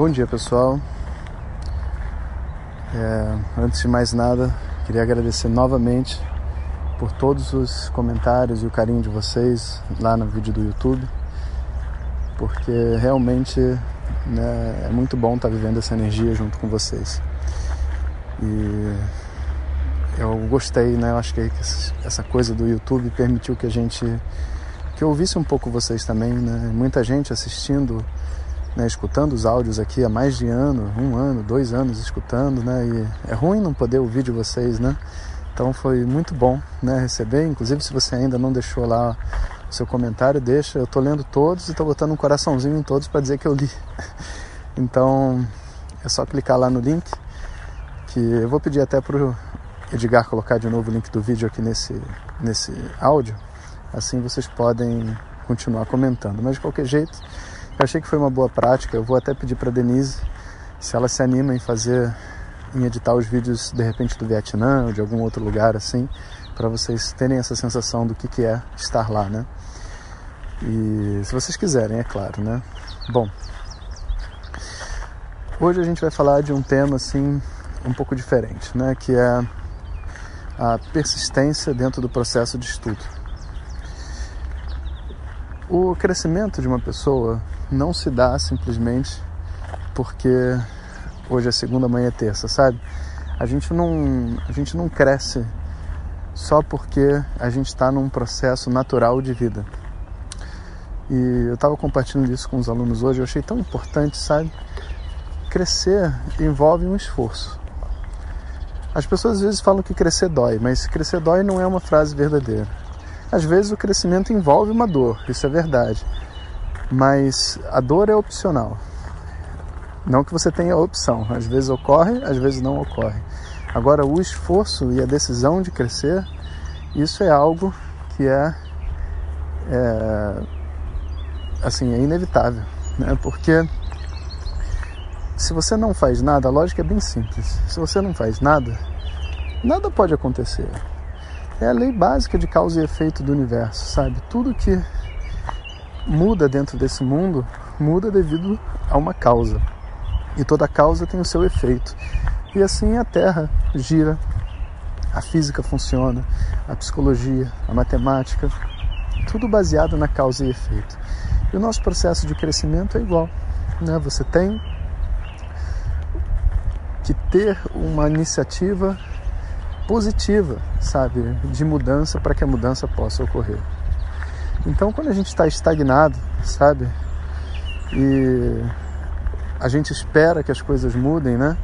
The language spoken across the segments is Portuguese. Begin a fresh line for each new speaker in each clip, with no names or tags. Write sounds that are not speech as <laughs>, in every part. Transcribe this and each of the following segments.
Bom dia pessoal. É, antes de mais nada, queria agradecer novamente por todos os comentários e o carinho de vocês lá no vídeo do YouTube, porque realmente né, é muito bom estar vivendo essa energia junto com vocês. E eu gostei, né? Eu acho que essa coisa do YouTube permitiu que a gente que eu ouvisse um pouco vocês também, né? Muita gente assistindo né, escutando os áudios aqui há mais de ano, um ano, dois anos escutando, né? E é ruim não poder ouvir de vocês, né? Então foi muito bom, né, receber. Inclusive, se você ainda não deixou lá o seu comentário, deixa. Eu tô lendo todos e tô botando um coraçãozinho em todos para dizer que eu li. <laughs> Então, é só clicar lá no link, que eu vou pedir até pro Edgar colocar de novo o link do vídeo aqui nesse nesse áudio. Assim vocês podem continuar comentando. Mas de qualquer jeito, eu achei que foi uma boa prática. Eu vou até pedir para Denise se ela se anima em fazer, em editar os vídeos de repente do Vietnã ou de algum outro lugar assim, para vocês terem essa sensação do que, que é estar lá, né? E se vocês quiserem, é claro, né? Bom, hoje a gente vai falar de um tema assim um pouco diferente, né? Que é a persistência dentro do processo de estudo. O crescimento de uma pessoa não se dá simplesmente porque hoje é segunda, amanhã é terça, sabe? A gente não, a gente não cresce só porque a gente está num processo natural de vida. E eu estava compartilhando isso com os alunos hoje, eu achei tão importante, sabe? Crescer envolve um esforço. As pessoas às vezes falam que crescer dói, mas crescer dói não é uma frase verdadeira. Às vezes o crescimento envolve uma dor, isso é verdade. Mas a dor é opcional. Não que você tenha opção. Às vezes ocorre, às vezes não ocorre. Agora, o esforço e a decisão de crescer, isso é algo que é, é assim, é inevitável, né? Porque se você não faz nada, a lógica é bem simples. Se você não faz nada, nada pode acontecer. É a lei básica de causa e efeito do universo, sabe? Tudo que muda dentro desse mundo muda devido a uma causa. E toda causa tem o seu efeito. E assim a Terra gira, a física funciona, a psicologia, a matemática, tudo baseado na causa e efeito. E o nosso processo de crescimento é igual. Né? Você tem que ter uma iniciativa positiva, sabe, de mudança para que a mudança possa ocorrer. Então, quando a gente está estagnado, sabe, e a gente espera que as coisas mudem, né?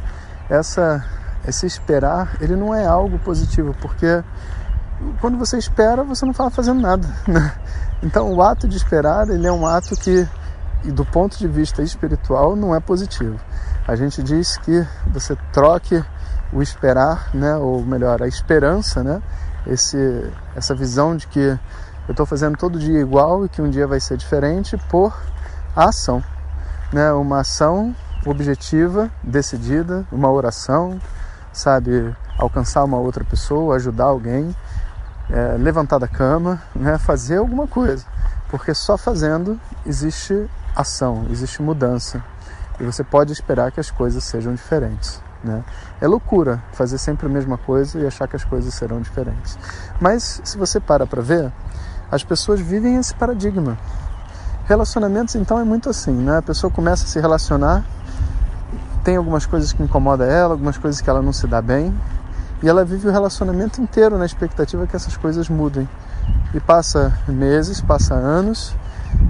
Essa, esse esperar, ele não é algo positivo, porque quando você espera, você não está fazendo nada, <laughs> né? Então, o ato de esperar, ele é um ato que, do ponto de vista espiritual, não é positivo. A gente diz que você troque o esperar, né, ou melhor, a esperança, né, esse, essa visão de que eu estou fazendo todo dia igual e que um dia vai ser diferente por a ação, né, uma ação objetiva, decidida, uma oração, sabe, alcançar uma outra pessoa, ajudar alguém, é, levantar da cama, né, fazer alguma coisa, porque só fazendo existe ação, existe mudança e você pode esperar que as coisas sejam diferentes. Né? É loucura fazer sempre a mesma coisa e achar que as coisas serão diferentes. Mas se você para para ver, as pessoas vivem esse paradigma. Relacionamentos então é muito assim, né? A pessoa começa a se relacionar, tem algumas coisas que incomodam ela, algumas coisas que ela não se dá bem, e ela vive o relacionamento inteiro na expectativa que essas coisas mudem. E passa meses, passa anos,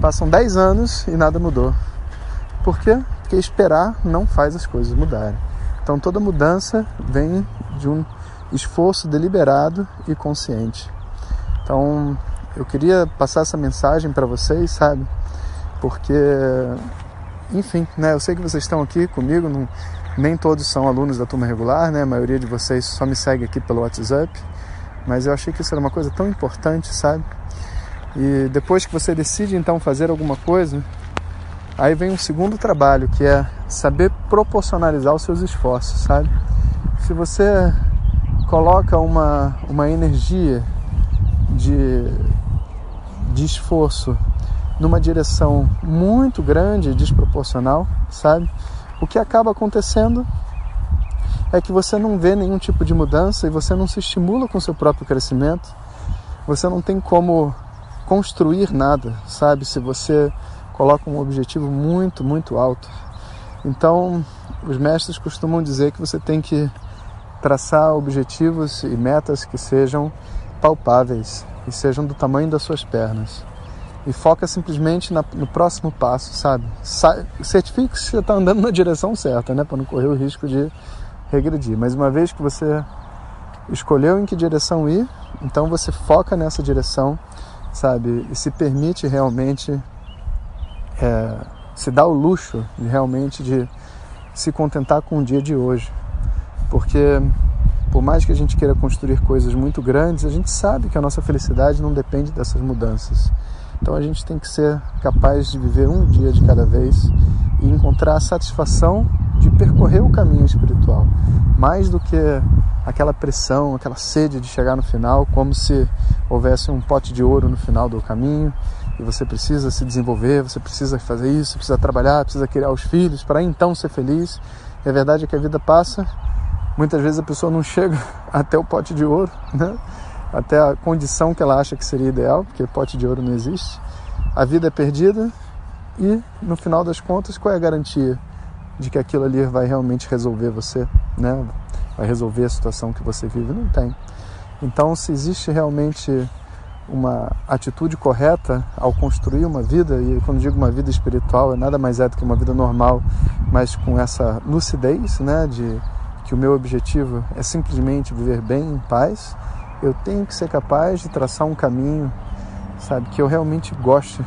passam 10 anos e nada mudou. Por quê? Porque esperar não faz as coisas mudarem Então toda mudança vem de um esforço deliberado e consciente. Então eu queria passar essa mensagem para vocês, sabe? Porque, enfim, né? Eu sei que vocês estão aqui comigo, não, nem todos são alunos da turma regular, né? A maioria de vocês só me segue aqui pelo WhatsApp, mas eu achei que isso era uma coisa tão importante, sabe? E depois que você decide então fazer alguma coisa, aí vem um segundo trabalho, que é saber proporcionalizar os seus esforços, sabe? Se você coloca uma, uma energia de, de esforço numa direção muito grande, desproporcional, sabe? O que acaba acontecendo é que você não vê nenhum tipo de mudança e você não se estimula com seu próprio crescimento. Você não tem como construir nada, sabe? Se você coloca um objetivo muito, muito alto. Então, os mestres costumam dizer que você tem que traçar objetivos e metas que sejam palpáveis e sejam do tamanho das suas pernas. E foca simplesmente na, no próximo passo, sabe? Sa certifique que você está andando na direção certa, né? Para não correr o risco de regredir. Mas uma vez que você escolheu em que direção ir, então você foca nessa direção sabe? E se permite realmente, é, se dá o luxo de realmente de se contentar com o dia de hoje. Porque por mais que a gente queira construir coisas muito grandes, a gente sabe que a nossa felicidade não depende dessas mudanças. Então a gente tem que ser capaz de viver um dia de cada vez e encontrar a satisfação de percorrer o caminho espiritual, mais do que aquela pressão, aquela sede de chegar no final, como se houvesse um pote de ouro no final do caminho e você precisa se desenvolver, você precisa fazer isso, precisa trabalhar, precisa criar os filhos para então ser feliz. E a verdade é que a vida passa, muitas vezes a pessoa não chega <laughs> até o pote de ouro, né? até a condição que ela acha que seria ideal, porque pote de ouro não existe. A vida é perdida e no final das contas, qual é a garantia de que aquilo ali vai realmente resolver você, né? Vai resolver a situação que você vive? Não tem. Então, se existe realmente uma atitude correta ao construir uma vida, e quando digo uma vida espiritual, é nada mais é do que uma vida normal, mas com essa lucidez, né, de que o meu objetivo é simplesmente viver bem em paz, eu tenho que ser capaz de traçar um caminho, sabe, que eu realmente goste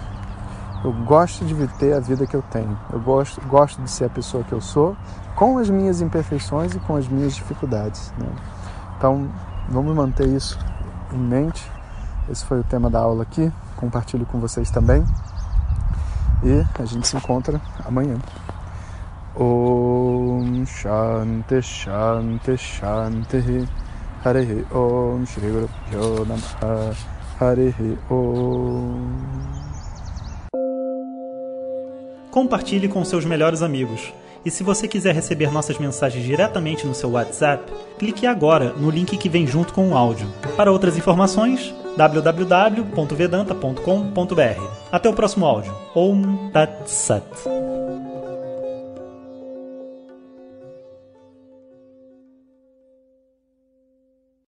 eu gosto de ter a vida que eu tenho. Eu gosto, gosto de ser a pessoa que eu sou, com as minhas imperfeições e com as minhas dificuldades. Né? Então, vamos manter isso em mente. Esse foi o tema da aula aqui. Compartilho com vocês também. E a gente se encontra amanhã. Shanti Shanti Shanti Hare Om Shri Guru Pyo Namaha Hare Om
compartilhe com seus melhores amigos. E se você quiser receber nossas mensagens diretamente no seu WhatsApp, clique agora no link que vem junto com o áudio. Para outras informações, www.vedanta.com.br. Até o próximo áudio. Om Tat Sat.